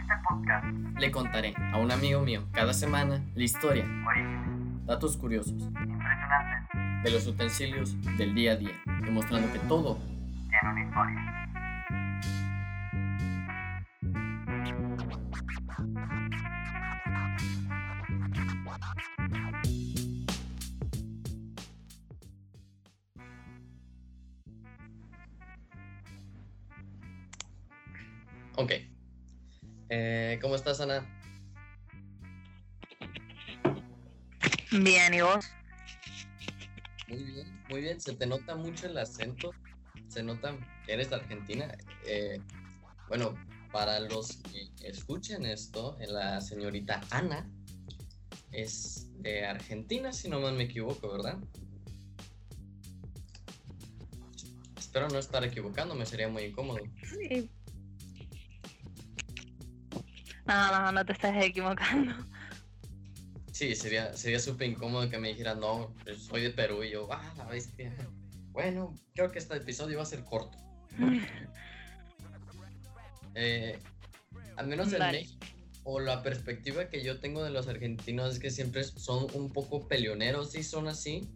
este podcast. Le contaré a un amigo mío cada semana la historia, orígenes. datos curiosos impresionantes. de los utensilios del día a día, demostrando que todo tiene una historia. Eh, ¿Cómo estás, Ana? Bien, ¿y vos? Muy bien, muy bien. Se te nota mucho el acento. Se nota que eres de Argentina. Eh, bueno, para los que escuchen esto, eh, la señorita Ana es de Argentina, si no mal me equivoco, ¿verdad? Espero no estar equivocándome, sería muy incómodo. Sí. No, no, no te estás equivocando. Sí, sería sería súper incómodo que me dijeran, no, pues, soy de Perú y yo, ah, la bestia. Bueno, creo que este episodio va a ser corto. Eh, al menos en. México, o la perspectiva que yo tengo de los argentinos es que siempre son un poco peleoneros, ¿sí son así?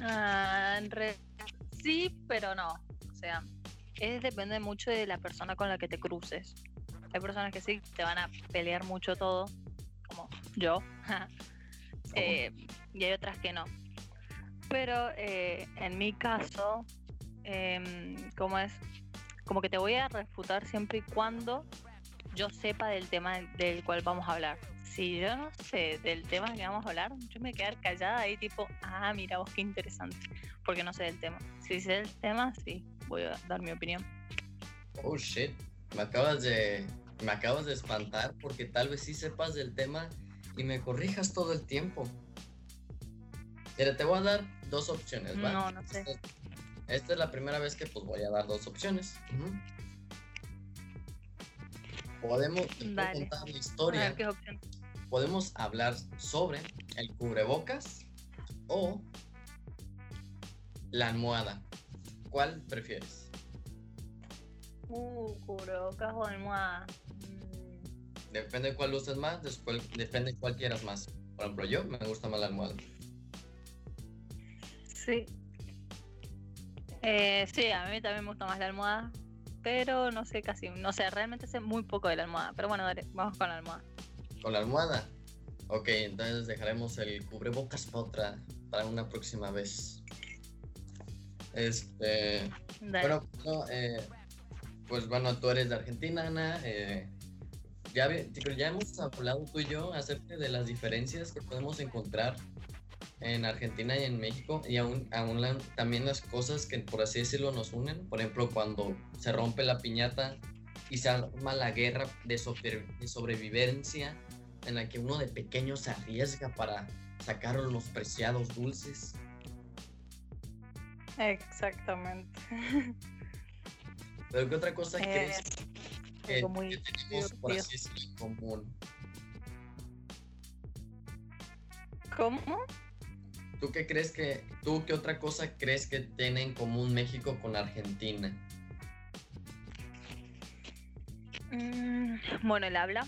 Ah, en Sí, pero no. O sea, es depende mucho de la persona con la que te cruces. Hay personas que sí te van a pelear mucho todo, como yo. Eh, y hay otras que no. Pero eh, en mi caso, em, como es, como que te voy a refutar siempre y cuando yo sepa del tema del cual vamos a hablar. Si yo no sé del tema que vamos a hablar, yo me voy a quedar callada ahí tipo, ah, mira vos qué interesante, porque no sé del tema. Si sé del tema, sí, voy a dar mi opinión. Oh shit, me acabas de me acabas de espantar porque tal vez sí sepas del tema y me corrijas todo el tiempo. Mira, te voy a dar dos opciones, ¿va? No, no sé. Esta, esta es la primera vez que pues voy a dar dos opciones. Podemos te puedo Dale. contar la historia, ver podemos hablar sobre el cubrebocas o la almohada. ¿Cuál prefieres? Uh, cubrebocas o almohada. Mm, Depende de cuál uses más, después, depende de cuál quieras más. Por ejemplo, yo me gusta más la almohada. Sí. Eh, sí, a mí también me gusta más la almohada, pero no sé casi, no sé, realmente sé muy poco de la almohada. Pero bueno, dale, vamos con la almohada. ¿Con la almohada? Ok, entonces dejaremos el cubrebocas para otra, para una próxima vez. Este, Dale. bueno, no, eh, pues bueno, tú eres de Argentina, Ana. eh, ya, ya hemos hablado tú y yo acerca de las diferencias que podemos encontrar en Argentina y en México y aún, aún la- también las cosas que por así decirlo nos unen. Por ejemplo, cuando se rompe la piñata y se arma la guerra de, sobre- de sobrevivencia en la que uno de pequeño se arriesga para sacar los preciados dulces. Exactamente. Pero ¿qué otra cosa Eh, crees que, algo muy que tenemos, por así en común? ¿Cómo? ¿Tú qué crees que, tú qué otra cosa crees que tiene en común México con Argentina? Mm, bueno, el habla.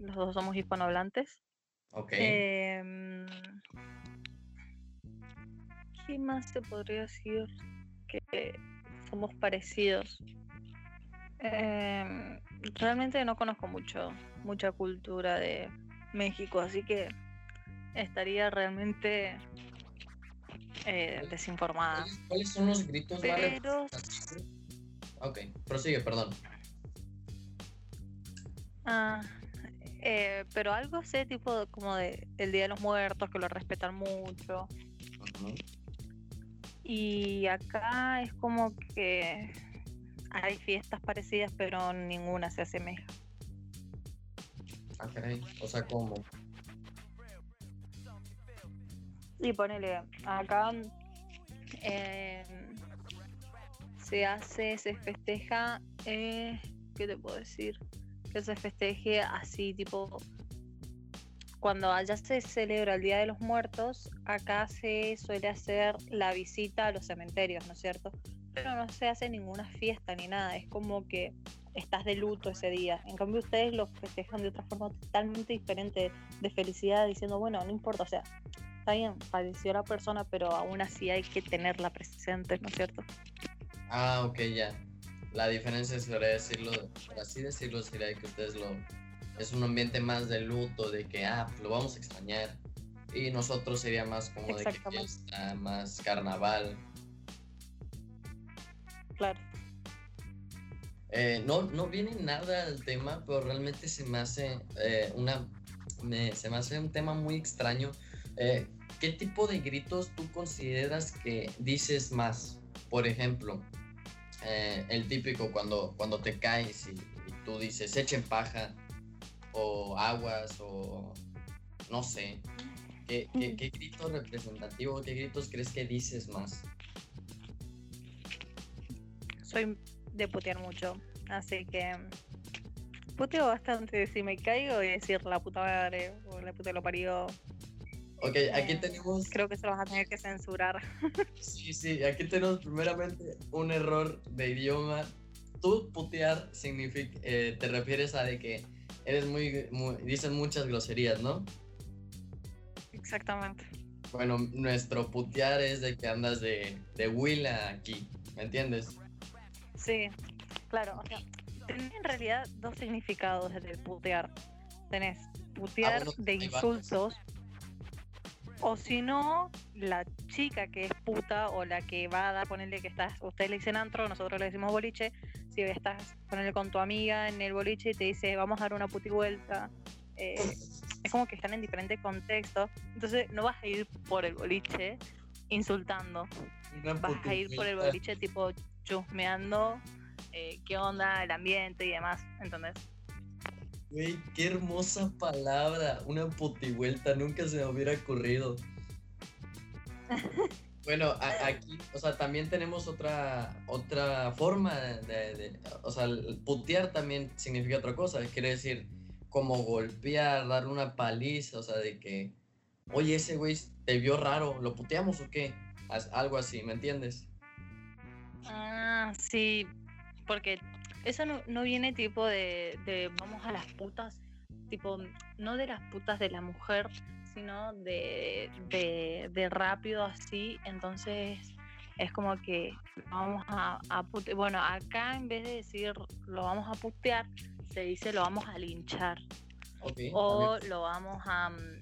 Los dos somos hispanohablantes. Ok. Em, ¿Qué más se podría decir? Que somos parecidos. Em, realmente no conozco mucho, mucha cultura de México, así que estaría realmente eh, desinformada. ¿Cuáles, son los gritos Pero? Ok, prosigue, perdón. Ah, eh, pero algo sé, tipo como de el Día de los Muertos, que lo respetan mucho. Y acá es como que hay fiestas parecidas, pero ninguna se asemeja. Ah, caray. O sea, ¿cómo? Y ponele, acá eh, se hace, se festeja, eh, ¿qué te puedo decir? Que se festeje así, tipo, cuando allá se celebra el Día de los Muertos, acá se suele hacer la visita a los cementerios, ¿no es cierto? pero no se hace ninguna fiesta ni nada. Es como que estás de luto ese día. En cambio, ustedes lo festejan de otra forma totalmente diferente, de felicidad, diciendo, bueno, no importa, o sea, está bien, falleció la persona, pero aún así hay que tenerla presente, ¿no es cierto? Ah, ok, ya. La diferencia decirlo, por así decirlo, sería que ustedes lo. Es un ambiente más de luto, de que, ah, pues lo vamos a extrañar. Y nosotros sería más como de que fiesta, más carnaval. Claro. Eh, no, no viene nada al tema, pero realmente se me hace eh, una. me- se me hace un tema muy extraño. Eh, ¿Qué tipo de gritos tú consideras que dices más? Por ejemplo, eh, el típico cuando, cuando te caes y, y tú dices echen paja, o aguas, o no sé. ¿Qué, qué, qué grito representativo, qué gritos crees que dices más? Soy de putear mucho, así que puteo bastante. Si me caigo y decir la puta madre o la puta lo parió, Ok, aquí Eh, tenemos. creo que se los vas a tener que censurar. Sí, sí, aquí tenemos primeramente un error de idioma. Tú putear significa, eh, te refieres a de que eres muy, muy, dices muchas groserías, ¿no? Exactamente. Bueno, nuestro putear es de que andas de, de huila aquí, ¿me entiendes? Sí, claro, o sea, tenés en realidad dos significados del putear. Tenés putear bueno, de insultos, o si no, la chica que es puta o la que va a dar, ponerle que estás, ustedes le dicen antro, nosotros le decimos boliche, estás ponerle con tu amiga en el boliche y te dice vamos a dar una puti vuelta, eh, es como que están en diferentes contextos, entonces no vas a ir por el boliche insultando, Una vas a ir por el boliche tipo chusmeando eh, qué onda el ambiente y demás, ¿entendés? Güey, qué hermosa palabra, una putivuelta, nunca se me hubiera ocurrido. Bueno, a- aquí, o sea, también tenemos otra, otra forma de, o sea, putear también significa otra cosa, quiere decir como golpear, darle una paliza, o sea, de que, oye, ese güey te vio raro, ¿lo puteamos o qué? Algo así, ¿me entiendes? Ah, sí, porque eso no, no viene tipo de vamos a las putas, tipo, no de las putas de la mujer, sino de, de, de rápido así, entonces es como que vamos a, a pute- bueno, acá en vez de decir lo vamos a putear, se dice lo vamos a linchar. Ok. O lo vamos a. mm,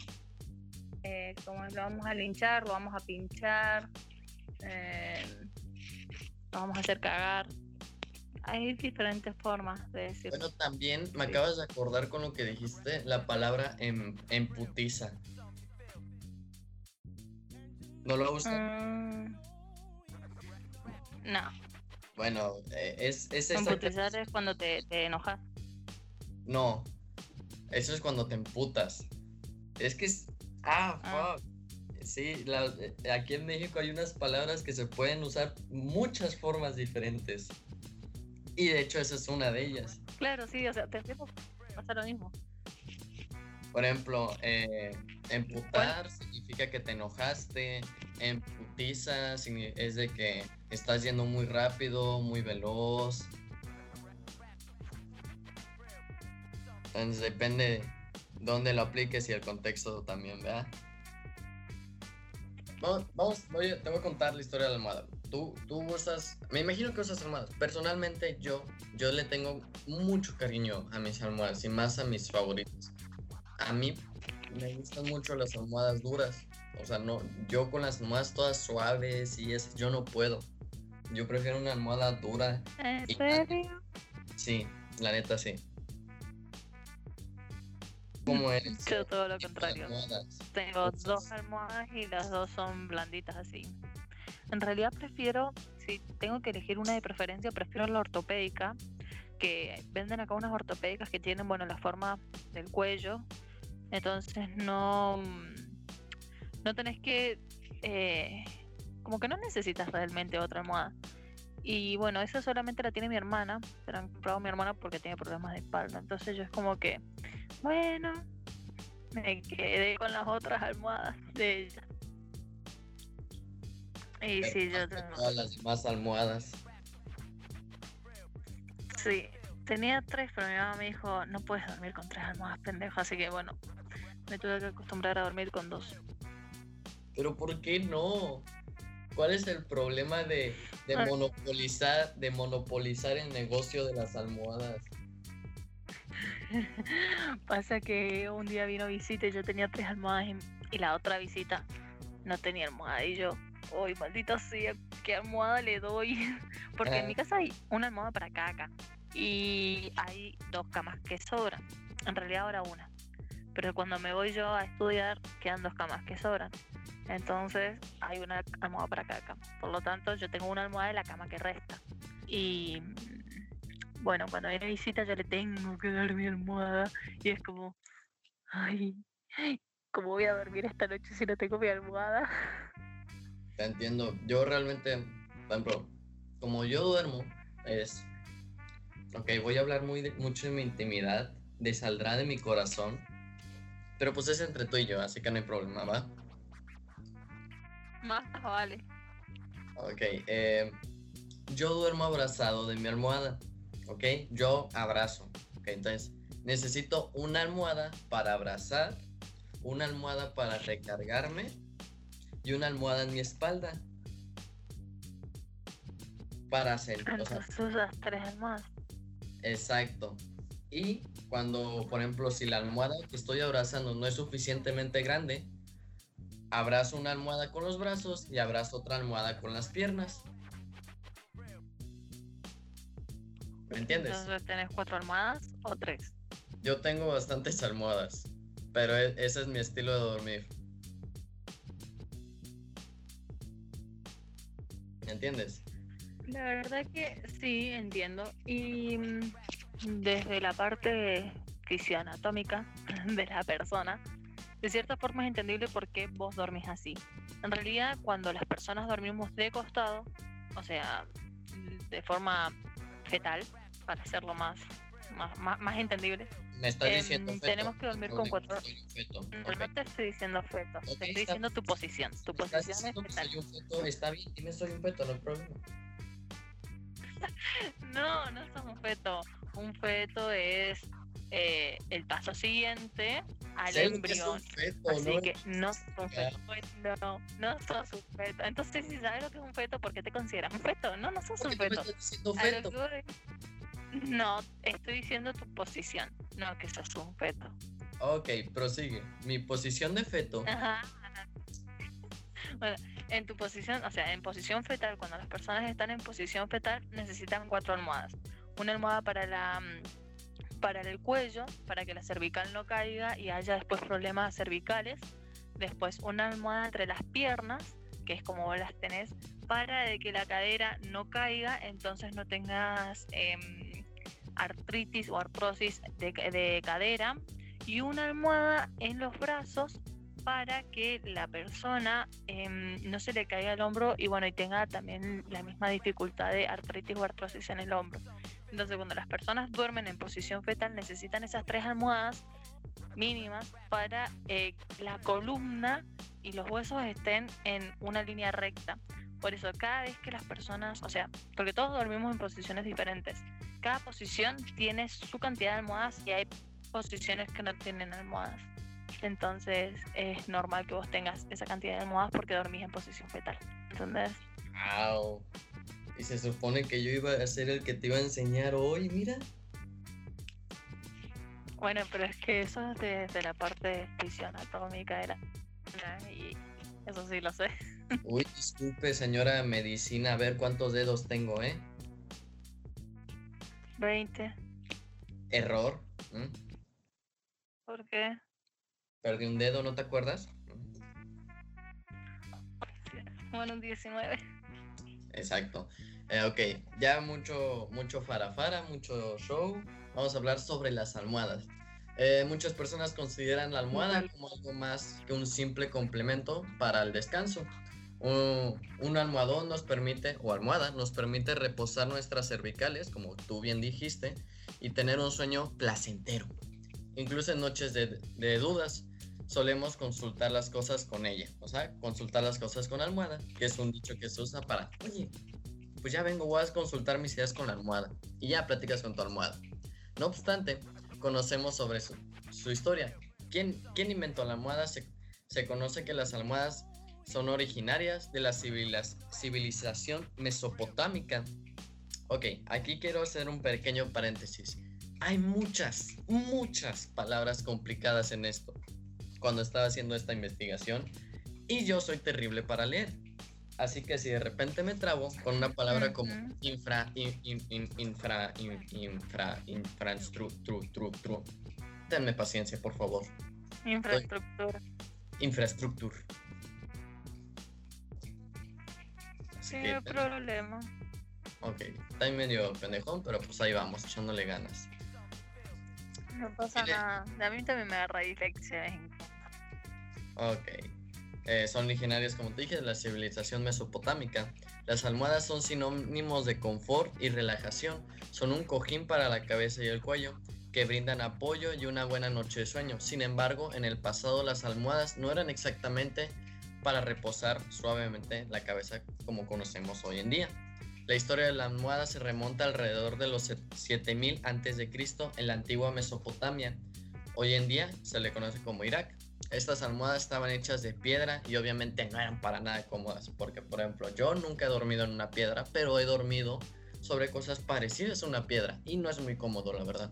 Eh, ¿Cómo es? Lo vamos a linchar, lo vamos a pinchar, eh, lo vamos a hacer cagar. Hay diferentes formas de decir. Bueno, también me acabas de acordar con lo que dijiste, la palabra en, emputiza. ¿No lo usas? Mm, no, Bueno, eh, es, es emputizar es cuando te, te enojas. No, eso es cuando te emputas. Es que es... Ah, Ah. fuck. Sí, la- eh, aquí en México hay unas palabras que se pueden usar muchas formas diferentes. Y de hecho esa es una de ellas. Claro, sí, o sea, te pasa lo mismo. Por ejemplo, eh, emputar significa que te enojaste. Emputiza signi- es de que estás yendo muy rápido, muy veloz. Entonces depende dónde lo apliques y el contexto también, ¿verdad? Vamos, vamos voy a- te voy a contar la historia de la almohada. Tú, tú usas, me imagino que usas almohadas. Personalmente yo, yo le tengo mucho cariño a mis almohadas y más a mis favoritas. A mí me gustan mucho las almohadas duras. O sea, no, yo con las almohadas todas suaves y es, yo no puedo. Yo prefiero una almohada dura. ¿En serio? Sí, la neta sí. ¿Cómo eres? Yo todo lo contrario. almohadas? Tengo dos almohadas y las dos son blanditas así. En realidad prefiero, si tengo que elegir una de preferencia, prefiero la ortopédica, que venden acá unas ortopédicas que tienen, bueno, la forma del cuello. Entonces no, mm, no tenés que, eh, como que no necesitas realmente otra almohada. Y bueno, esa solamente la tiene mi hermana, se la han comprado mi hermana porque tiene problemas de espalda. Entonces yo es como que, bueno, me quedé con las otras almohadas de ella. Y sí, yo tengo. Todas las demás almohadas. Sí, tenía tres, pero mi mamá me dijo, no puedes dormir con tres almohadas, pendejo. Así que bueno, me tuve que acostumbrar a dormir con dos. Pero ¿por qué no? ¿Cuál es el problema de, de Ah. monopolizar, de monopolizar el negocio de las almohadas? Pasa que un día vino visita y yo tenía tres almohadas y, y la otra visita no tenía almohada. Y yo, uy, maldita sea, ¿qué almohada le doy? Porque en mi Ah. casa hay una almohada para cada cama y hay dos camas que sobran. En realidad ahora una. Pero cuando me voy yo a estudiar, quedan dos camas que sobran. Entonces hay una almohada para cada cama. Por lo tanto, yo tengo una almohada de la cama que resta. Y mm, bueno, cuando viene visita yo le tengo que dar mi almohada. Y es como, ay, ¿cómo voy a dormir esta noche si no tengo mi almohada? Entiendo. Yo realmente, por ejemplo, como yo duermo, es. Ok, voy a hablar muy mucho de mi intimidad, de saldrá de mi corazón. Pero pues es entre tú y yo, así que no hay problema, ¿va? Más vale. Ok, eh, yo duermo abrazado de mi almohada, ¿ok? Yo abrazo, ¿ok? Entonces, necesito una almohada para abrazar, una almohada para recargarme y una almohada en mi espalda. Para o sea, Entonces usas tres almohadas. exacto. Y cuando, por ejemplo, si la almohada que estoy abrazando no es suficientemente grande, abrazo una almohada con los brazos y abrazo otra almohada con las piernas. ¿Me entiendes? Entonces tenés cuatro almohadas o tres. Yo tengo bastantes almohadas, pero e- ese es mi estilo de dormir. ¿Me entiendes? La verdad que sí, entiendo. Y mm, desde la parte fisioanatómica de la persona, de cierta forma es entendible por qué vos dormís así. En realidad, cuando las personas dormimos de costado, o sea, de forma fetal, para hacerlo más, más, más, más entendible, Me estás Em, diciendo feto. tenemos que dormir con cuatro- feto, no, ok. no te estoy diciendo feto, te estoy está- diciendo tu posición. Tu Me estás posición es fetal. soy un feto, está bien, dime soy un feto, no hay problema. No, no sos un feto. Un feto es eh, el paso siguiente al embrión. feto, Así ¿no? que no sos un feto. No, no sos un feto. Entonces, si sabes lo que es un feto, ¿por qué te consideras un feto? No, no sos ¿Por un feto. que No, estoy diciendo tu posición, no que sos un feto. Ok, prosigue. Mi posición de feto. Ajá. Bueno, en tu posición, o sea, en posición fetal, cuando las personas están en posición fetal, necesitan cuatro almohadas. Una almohada para la mm, para el cuello, para que la cervical no caiga y haya después problemas cervicales. Después una almohada entre las piernas, que es como vos las tenés, para de que la cadera no caiga, entonces no tengas em, artritis o artrosis de, de cadera. Y una almohada en los brazos para que la persona em, no se le caiga el hombro y bueno, y tenga también la misma dificultad de artritis o artrosis en el hombro. Entonces, cuando las personas duermen en posición fetal, necesitan esas tres almohadas mínimas para eh, la columna y los huesos estén en una línea recta. Por eso, cada vez que las personas, o sea, porque todos dormimos en posiciones diferentes, cada posición tiene su cantidad de almohadas y hay posiciones que no tienen almohadas. Entonces es normal que vos tengas esa cantidad de almohadas porque dormís en posición fetal. ¿Entendés? Au. Y se supone que yo iba a ser el que te iba a enseñar hoy, mira. Bueno, pero es que eso es desde la parte fisioanatómica de la y eso sí lo sé. Uy, disculpe, señora medicina, a ver cuántos dedos tengo, ¿eh? 20. Error. ¿Por qué? Perdí un dedo, ¿no te acuerdas? Bueno, un 19. Exacto. Eh, ok, ya mucho, mucho farafara, mucho show. Vamos a hablar sobre las almohadas. Eh, muchas personas consideran la almohada como algo más que un simple complemento para el descanso. Un, un almohadón nos permite, o almohada, nos permite reposar nuestras cervicales, como tú bien dijiste, y tener un sueño placentero. Incluso en noches de, de dudas, solemos consultar las cosas con ella. O sea, consultar las cosas con almohada, que es un dicho que se usa para, oye, pues ya vengo, voy a consultar mis ideas con la almohada. Y ya platicas con tu almohada. No obstante, conocemos sobre su, su historia. ¿Quién, ¿Quién inventó la almohada? Se, se conoce que las almohadas son originarias de la civiliz- civilización mesopotámica. Ok, aquí quiero hacer un pequeño paréntesis. Hay muchas, muchas palabras complicadas en esto. Cuando estaba haciendo esta investigación, y yo soy terrible para leer. Así que si de repente me trabo con una palabra como infra, in- in- in- infra, in- infra, infraestructura, tenme paciencia, por favor. Infraestructura. Infraestructura. Así Sí, que, no hay problema. ok, está medio pendejón, pero pues ahí vamos, echándole ganas. No pasa nada. A mí también me agarra dislexia. Ok. Eh, son originarias, como te dije, de la civilización mesopotámica. Las almohadas son sinónimos de confort y relajación. Son un cojín para la cabeza y el cuello, que brindan apoyo y una buena noche de sueño. Sin embargo, en el pasado las almohadas no eran exactamente para reposar suavemente la cabeza como conocemos hoy en día. La historia de la almohada se remonta alrededor de los 7000 a.C. en la antigua Mesopotamia. Hoy en día se le conoce como Irak. Estas almohadas estaban hechas de piedra y obviamente no eran para nada cómodas, porque por ejemplo yo nunca he dormido en una piedra, pero he dormido sobre cosas parecidas a una piedra y no es muy cómodo, la verdad.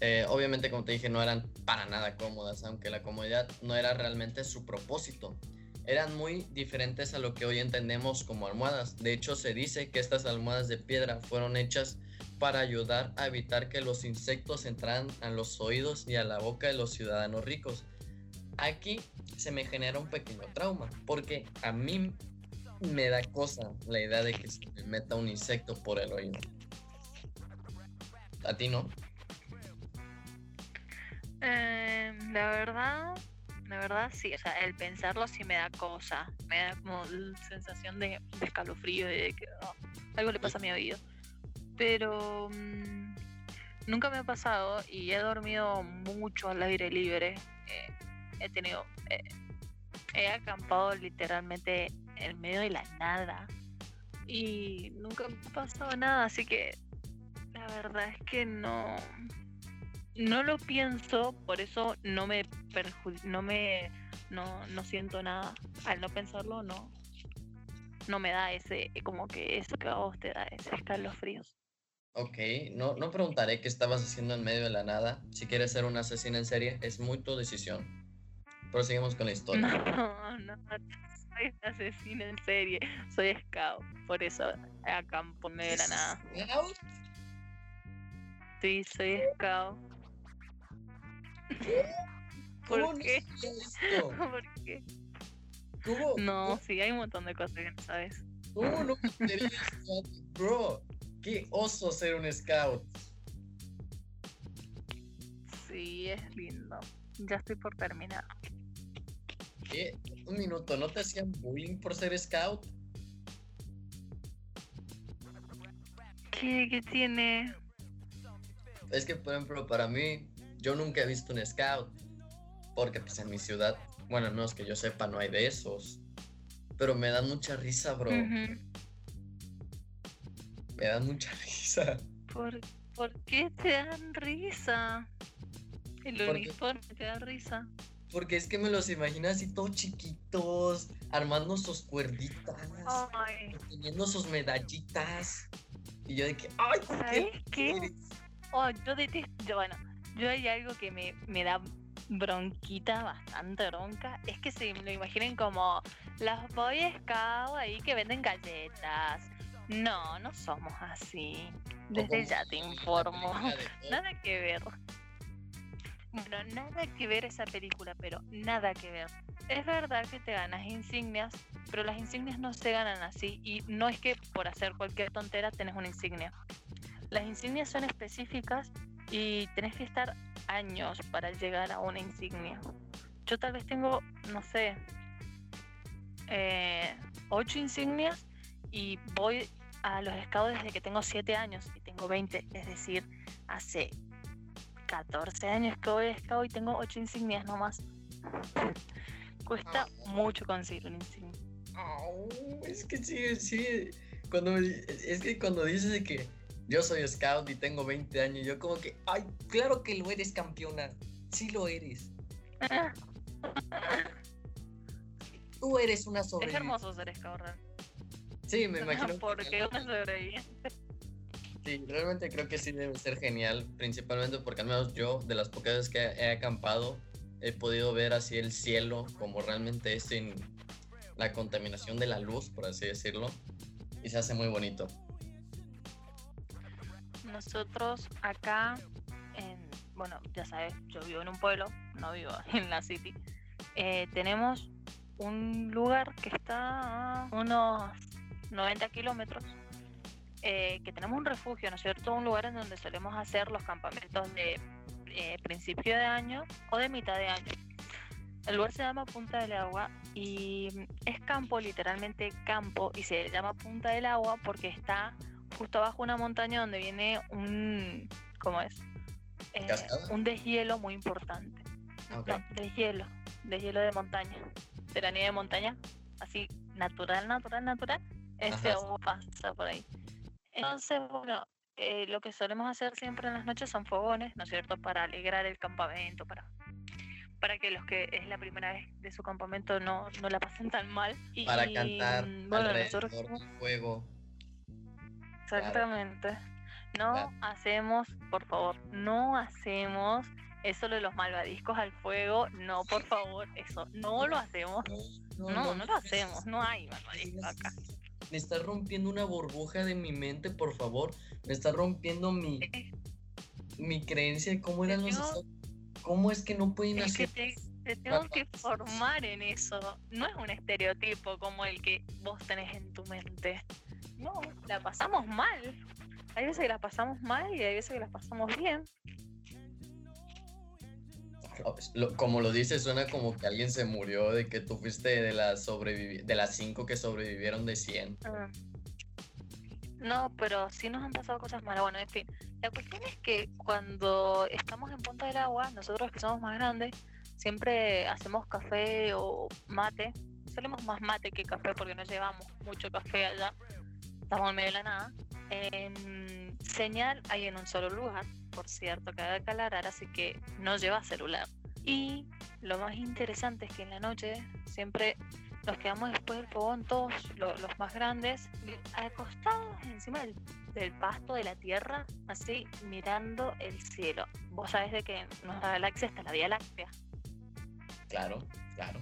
Eh, obviamente, como te dije, no eran para nada cómodas, aunque la comodidad no era realmente su propósito. Eran muy diferentes a lo que hoy entendemos como almohadas. De hecho, se dice que estas almohadas de piedra fueron hechas para ayudar a evitar que los insectos entraran a los oídos y a la boca de los ciudadanos ricos. Aquí se me genera un pequeño trauma, porque a mí me da cosa la idea de que se me meta un insecto por el oído. A ti no. Eh, la verdad, la verdad sí, o sea, el pensarlo sí me da cosa, me da como sensación de, de escalofrío, de que oh, algo le pasa a mi oído. Pero mm, nunca me ha pasado y he dormido mucho al aire libre. eh, he tenido, eh, he acampado literalmente en medio de la nada y nunca me ha pasado nada, así que la verdad es que no, no lo pienso, por eso no me no me no, no siento nada. Al no pensarlo no no me da ese como que eso que a vos te da ese escalofríos. Ok, no, no preguntaré qué estabas haciendo en medio de la nada. Si quieres ser una asesina en serie, es muy tu decisión. Proseguimos con la historia. No, no, soy asesina en serie, soy scout, por eso acampo en medio de la nada. Scout? Sí, soy scout. ¿Cómo ¿Por no qué? esto? ¿Por qué? ¿Cómo, No, sí, hay un montón de cosas que no sabes. cómo no? Bro, qué oso ser un scout. Sí, es lindo. Ya estoy por terminar. ¿Qué? Un minuto, ¿no te hacían bullying por ser scout? ¿Qué, qué tiene? Es que, por ejemplo, para mí, yo nunca he visto un scout. Porque, pues, en mi ciudad, bueno, no es que yo sepa, no hay de esos. Pero me dan mucha risa, bro. Me dan mucha risa. ¿Por, por qué te dan risa? El uniforme te da risa. Porque es que me los imagino así todos chiquitos, armando sus cuerditas, Ay, teniendo sus medallitas. Y yo de que, ¡ay! ¿sabes qué? eres?". Oh, yo detesto, yo, bueno, yo hay algo que me, me da bronquita, bastante bronca, es que se lo imaginen como las Boy Scout ahí que venden galletas. No, no somos así. Desde ya te informo. Nada que ver. Bueno, nada que ver esa película, pero nada que ver. Es verdad que te ganas insignias, pero las insignias no se ganan así y no es que por hacer cualquier tontera tenés una insignia. Las insignias son específicas y tenés que estar años para llegar a una insignia. Yo tal vez tengo, no sé, eh, ocho insignias y voy a los scouts desde que tengo 7 años y tengo 20, es decir, hace 14 años que voy a scout y tengo 8 insignias nomás. Cuesta mucho conseguir un insignia. Es que sí, sí. Cuando, es que cuando dices que yo soy scout y tengo 20 años, yo como que, ay, claro que lo eres, campeona. Sí lo eres. Tú eres una Es sobreviviente. hermoso ser scout. Sí, me imagino. que Porque una sobreviviente. Sí, realmente creo que sí debe ser genial, principalmente porque al menos yo, de las pocas veces que he acampado, he podido ver así el cielo como realmente es sin la contaminación de la luz, por así decirlo, y se hace muy bonito. Nosotros acá, en, bueno, ya sabes, yo vivo en un pueblo, no vivo en la city. eh, tenemos un lugar que está a unos 90 kilómetros, eh, que tenemos un refugio, ¿no es cierto? Un lugar en donde solemos hacer los campamentos de eh, principio de año o de mitad de año. El lugar se llama Punta del Agua y es campo, literalmente campo, y se llama Punta del Agua porque está justo abajo una montaña donde viene un, ¿cómo es? Eh, un deshielo muy importante. Ok. No, deshielo, deshielo de montaña. De la nieve de montaña, así natural, natural, natural. Ajá. agua pasa por ahí. Entonces, bueno, eh, lo que solemos hacer siempre en las noches son fogones, ¿no es cierto? Para alegrar el campamento, para, para que los que es la primera vez de su campamento no, no la pasen tan mal. Y, Para cantar mm, bueno, nosotros alrededor del fuego. Exactamente. No Claro. hacemos, por favor, no hacemos eso de los malvadiscos al fuego. No, por favor, eso no lo hacemos. No, no, lo hacemos. No hay malvadiscos acá. Me está rompiendo una burbuja de mi mente, por favor. Me está rompiendo mi, Eh, mi creencia de cómo eran los. ¿Cómo es que no pueden que hacer? te, te tengo que formar en eso. No es un estereotipo como el que vos tenés en tu mente. No, la pasamos mal. Hay veces que la pasamos mal y hay veces que la pasamos bien. Como lo dices, suena como que alguien se murió de que tú fuiste de las de las cinco que sobrevivieron de 100. Ah. No, pero sí nos han pasado cosas malas. Bueno, en fin, la cuestión es que cuando estamos en Punta del Agua, nosotros que somos más grandes, siempre hacemos café o mate. Solemos más mate que café porque no llevamos mucho café allá. Estamos en medio de la nada. En señal hay en un solo lugar, por cierto, que hay que aclarar, así que no lleva celular. Y lo más interesante es que en la noche siempre nos quedamos después del fogón, todos lo- los, más grandes, acostados encima del, del pasto de la tierra, así mirando el cielo. Vos sabés de que en nuestra galaxia está la Vía Láctea, Claro, claro.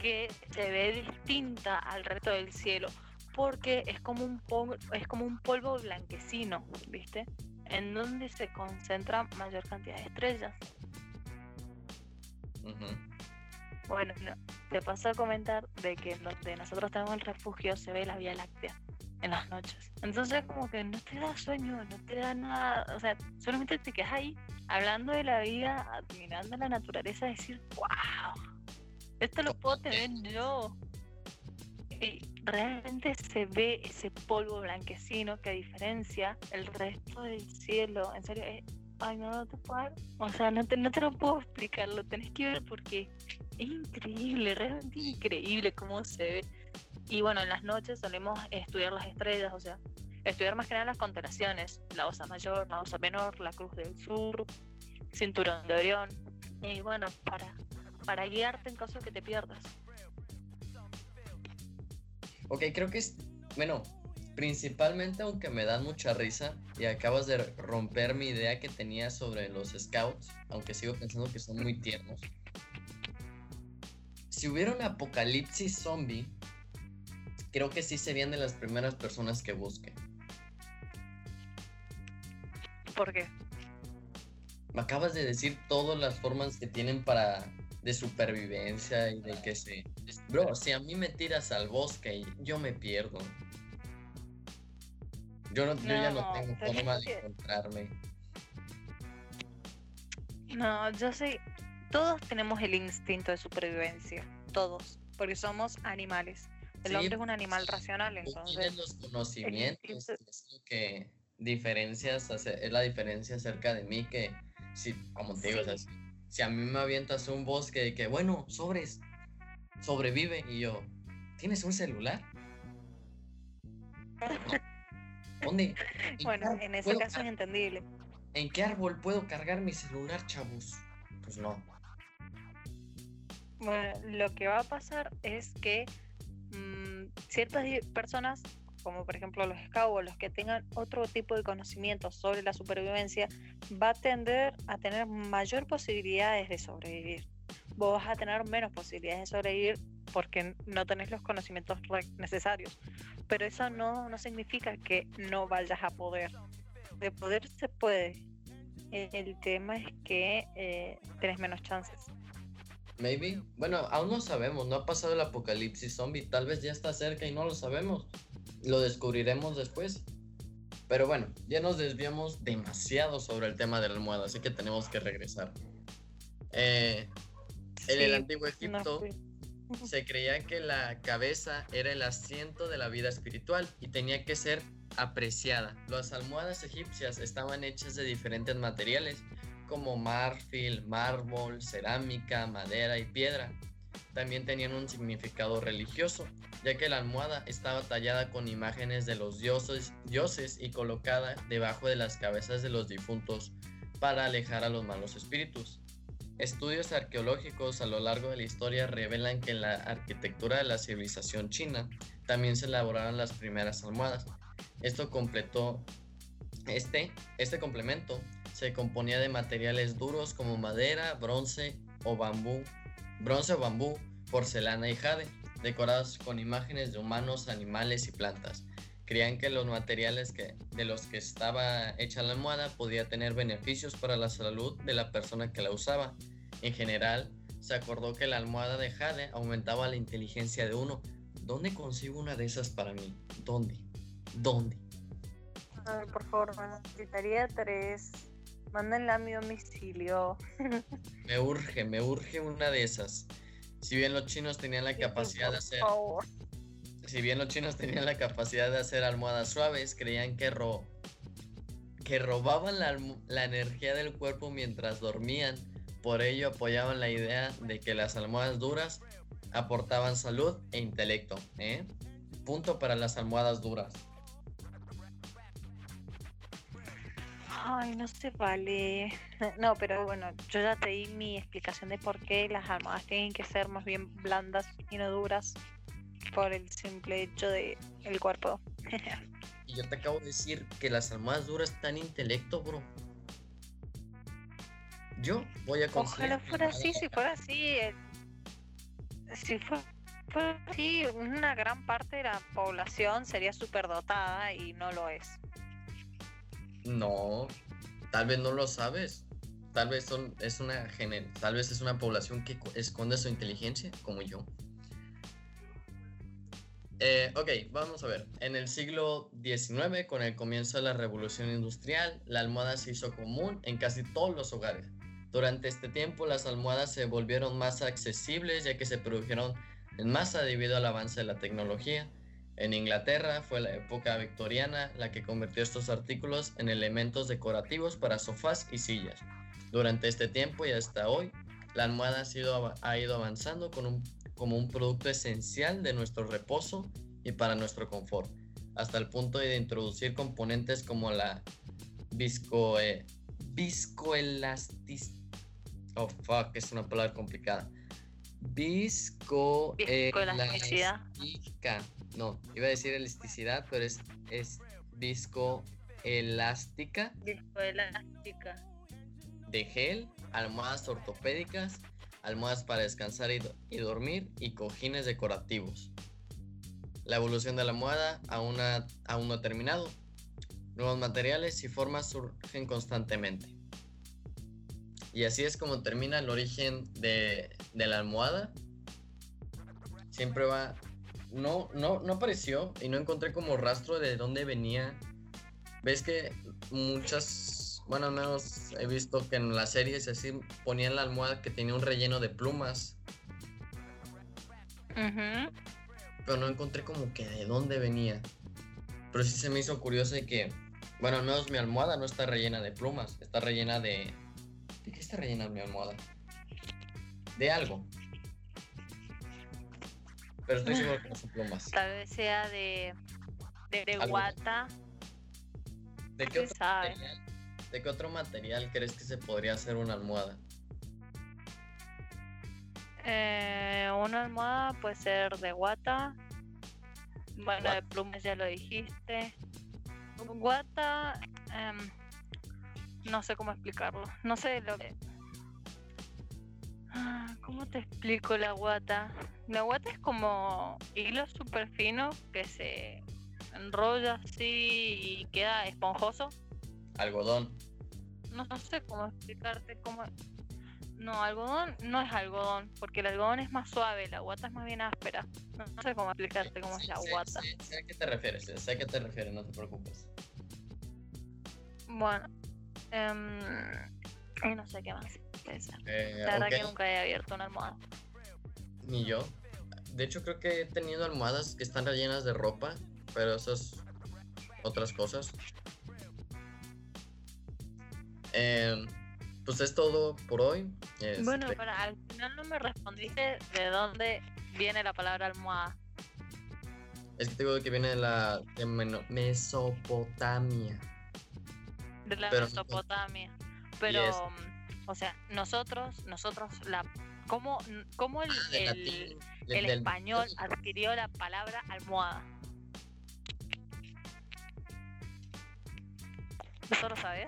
que se ve distinta al resto del cielo, porque es como un polvo, es como un polvo blanquecino, ¿viste? En donde se concentra mayor cantidad de estrellas. Bueno, no, te paso a comentar de que en donde nosotros tenemos el refugio se ve la Vía Láctea en las noches. Entonces como que no te da sueño, no te da nada, o sea, solamente te quedas ahí hablando de la vida, admirando la naturaleza, decir, wow, esto lo puedo tener yo. Realmente se ve ese polvo blanquecino que diferencia el resto del cielo. En serio, es- ay, no, no te puedo O sea, no te, no te lo puedo explicar, lo tenés que ver porque es increíble, realmente increíble cómo se ve. Y bueno, en las noches solemos estudiar las estrellas, o sea, estudiar más que nada las constelaciones, la Osa Mayor, la Osa Menor, la Cruz del Sur, Cinturón de Orión. Y bueno, para, para guiarte en caso que te pierdas. Ok, creo que es, bueno, principalmente aunque me dan mucha risa y acabas de romper mi idea que tenía sobre los scouts, aunque sigo pensando que son muy tiernos. Si hubiera un apocalipsis zombie, creo que sí serían de las primeras personas que busque. ¿Por qué? Me acabas de decir todas las formas que tienen para de supervivencia y de que se... Bro, si a mí me tiras al bosque, yo me pierdo. Yo, no, yo ya no tengo pero es forma de encontrarme. No, yo sé, todos tenemos el instinto de supervivencia, todos, porque somos animales. El Sí, hombre es un animal sí, racional, entonces... tienes los conocimientos, es lo que diferencias, es la diferencia acerca de mí que, si, como te digo, o sea, Sí. si, si a mí me avientas un bosque de que, bueno, sobres, sobrevive. Y yo, ¿tienes un celular? ¿Dónde? ¿En Bueno, en ese caso es entendible. ¿En qué árbol puedo cargar mi celular, chavos? Pues no. Bueno, lo que va a pasar es que mm, ciertas personas, como por ejemplo los scouts los que tengan otro tipo de conocimientos sobre la supervivencia, va a tender a tener mayor posibilidades de sobrevivir. Vos vas a tener menos posibilidades de sobrevivir porque no tenés los conocimientos necesarios. Pero eso no, no significa que no vayas a poder. De poder se puede. El tema es que eh, tenés menos chances. Maybe. Bueno, aún no sabemos. No ha pasado el apocalipsis zombie. Tal vez ya está cerca y no lo sabemos. Lo descubriremos después. Pero bueno, ya nos desviamos demasiado sobre el tema de la almohada, así que tenemos que regresar. Eh, en el antiguo no Egipto se creía que la cabeza era el asiento de la vida espiritual y tenía que ser apreciada. Las almohadas egipcias estaban hechas de diferentes materiales como marfil, mármol, cerámica, madera y piedra. También tenían un significado religioso, ya que la almohada estaba tallada con imágenes de los dioses, dioses y colocada debajo de las cabezas de los difuntos para alejar a los malos espíritus. Estudios arqueológicos a lo largo de la historia revelan que en la arquitectura de la civilización china también se elaboraron las primeras almohadas. Esto completó este, este complemento se componía de materiales duros como madera, bronce o bambú, bronce bambú, porcelana y jade, decorados con imágenes de humanos, animales y plantas. Creían que los materiales que, de los que estaba hecha la almohada podía tener beneficios para la salud de la persona que la usaba. En general, se acordó que la almohada de jade aumentaba la inteligencia de uno. ¿Dónde consigo una de esas para mí? ¿Dónde? ¿Dónde? Ay, por favor, necesitaría tres. Mándenla a mi domicilio. Me urge, me urge una de esas. Si bien los chinos tenían la capacidad de hacer, favor. si bien los chinos tenían la capacidad de hacer almohadas suaves, creían que ro- que robaban la, la energía del cuerpo mientras dormían. Por ello apoyaban la idea de que las almohadas duras aportaban salud e intelecto. ¿eh? Punto para las almohadas duras. Ay, no se vale. No, pero bueno, yo ya te di mi explicación de por qué las almohadas tienen que ser más bien blandas y no duras por el simple hecho de el cuerpo. Y yo te acabo de decir que las almohadas duras están intelecto, bro. Yo voy a conseguir Ojalá fuera así, si fuera así, eh, si fue- fuera así, una gran parte de la población sería superdotada y no lo es. No, tal vez no lo sabes. Tal vez son, es una gener- tal vez es una población que co- esconde su inteligencia, como yo. Eh, ok, vamos a ver. En el siglo XIX, con el comienzo de la revolución industrial, la almohada se hizo común en casi todos los hogares. Durante este tiempo, las almohadas se volvieron más accesibles ya que se produjeron en masa debido al avance de la tecnología. En Inglaterra fue la época victoriana la que convirtió estos artículos en elementos decorativos para sofás y sillas. Durante este tiempo y hasta hoy, la almohada ha, ido avanzando como un producto esencial de nuestro reposo y para nuestro confort, hasta el punto de introducir componentes como la visco, eh, viscoelastis... Oh, fuck, es una palabra complicada. Viscoelasticidad. Viscoelástica. No, iba a decir elasticidad, pero es, es viscoelástica Viscoelástica. de gel, almohadas ortopédicas, almohadas para descansar y, do- y dormir y cojines decorativos. La evolución de la almohada aún, ha- aún no ha terminado. Nuevos materiales y formas surgen constantemente. Y así es como termina el origen de, de la almohada. Siempre va... No, no, no apareció y no encontré como rastro de dónde venía. Ves que muchas, bueno, al menos he visto que en las series así ponían la almohada que tenía un relleno de plumas, Ujú. pero no encontré como que de dónde venía. Pero sí se me hizo curioso de que, bueno, al menos mi almohada no está rellena de plumas, está rellena de... ¿De qué está rellena mi almohada? De algo. pero estoy seguro que no son plumas. Tal vez sea de, de, de guata. ¿De qué, otro sabe. material, ¿De qué otro material crees que se podría hacer una almohada? Eh, una almohada puede ser de guata. Bueno, de plumas ya lo dijiste. Guata, em, no sé cómo explicarlo. No sé lo que. Ah, ¿Cómo te explico la guata? La guata es como hilo súper fino que se enrolla así y queda esponjoso. Algodón. No, no sé cómo explicarte cómo. No, algodón no es algodón, porque el algodón es más suave, la guata es más bien áspera. No, no sé cómo explicarte cómo es la sí, guata. sí, sé a qué te refieres, sé a qué te refieres, no te preocupes. Bueno, em, y no sé qué más. Eh, La verdad que nunca he abierto una almohada. Ni yo. De hecho, creo que he tenido almohadas que están rellenas de ropa, pero esas otras cosas. Em, pues es todo por hoy. Bueno, Este, para, al final no me respondiste de dónde viene la palabra almohada. es que te digo que viene de la de Mesopotamia. De la Pero- Mesopotamia. Pero, o sea, nosotros, nosotros, la, ¿cómo, cómo el, Ah, el- español adquirió la palabra almohada? ¿Eso lo sabes?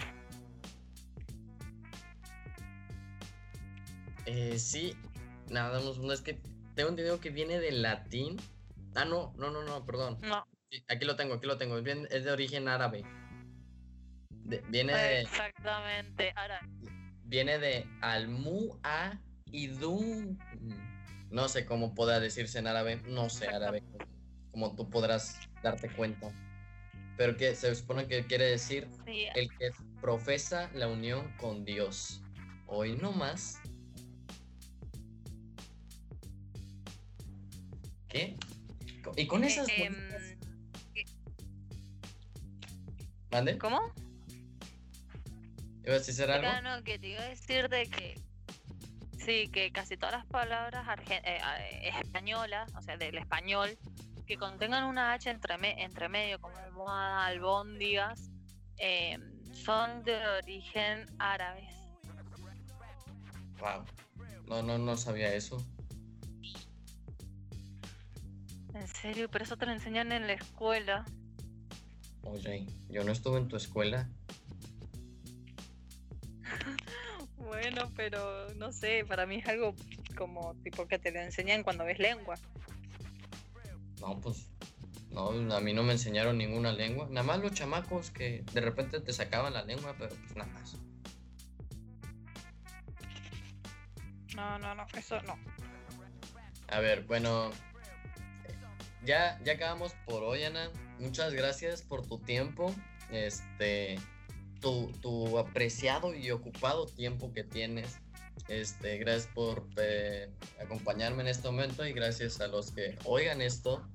Eh, sí, nada, no, no, es que tengo entendido que viene del latín. Ah, no, no, no, no, perdón. No. Sí, aquí lo tengo, aquí lo tengo. Es de origen árabe. De- viene, de, Exactamente. Ahora, viene de almu a idum. No sé cómo podrá decirse en árabe. No sé árabe. Como tú podrás darte cuenta. Pero que se supone que quiere decir sí, el que profesa la unión con Dios. Hoy no más. ¿Qué? Y con esas eh, bonitas- em, ¿Mande? ¿Cómo? ¿Ibas a decir algo? Ah, no, que te iba a decir de que sí, que casi todas las palabras argen- eh, eh, españolas, o sea, del español, que contengan una H entre, me- entre medio, como almohada, albóndigas, eh, son de origen árabes. Wow. No, no, no sabía eso. En serio, pero eso te lo enseñan en la escuela. Oye, yo no estuve en tu escuela. Bueno, pero no sé, para mí es algo como tipo que te lo enseñan cuando ves lengua. No, pues. No, a mí no me enseñaron ninguna lengua. Nada más los chamacos que de repente te sacaban la lengua, pero pues nada más. No, no, no, eso no. A ver, bueno. Ya, ya acabamos por hoy, Ana. Muchas gracias por tu tiempo. Este. Tu, tu apreciado y ocupado tiempo que tienes. Este, gracias por eh, acompañarme en este momento y gracias a los que oigan esto.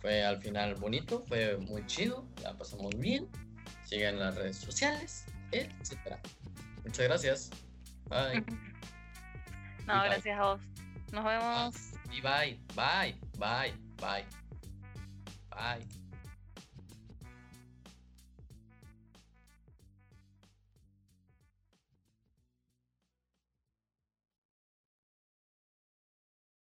Fue al final bonito, fue muy chido, la pasamos bien. Sigan las redes sociales, etcétera. Muchas gracias. Bye. No, gracias a vos. Nos vemos. Y bye, bye, bye, bye. Bye.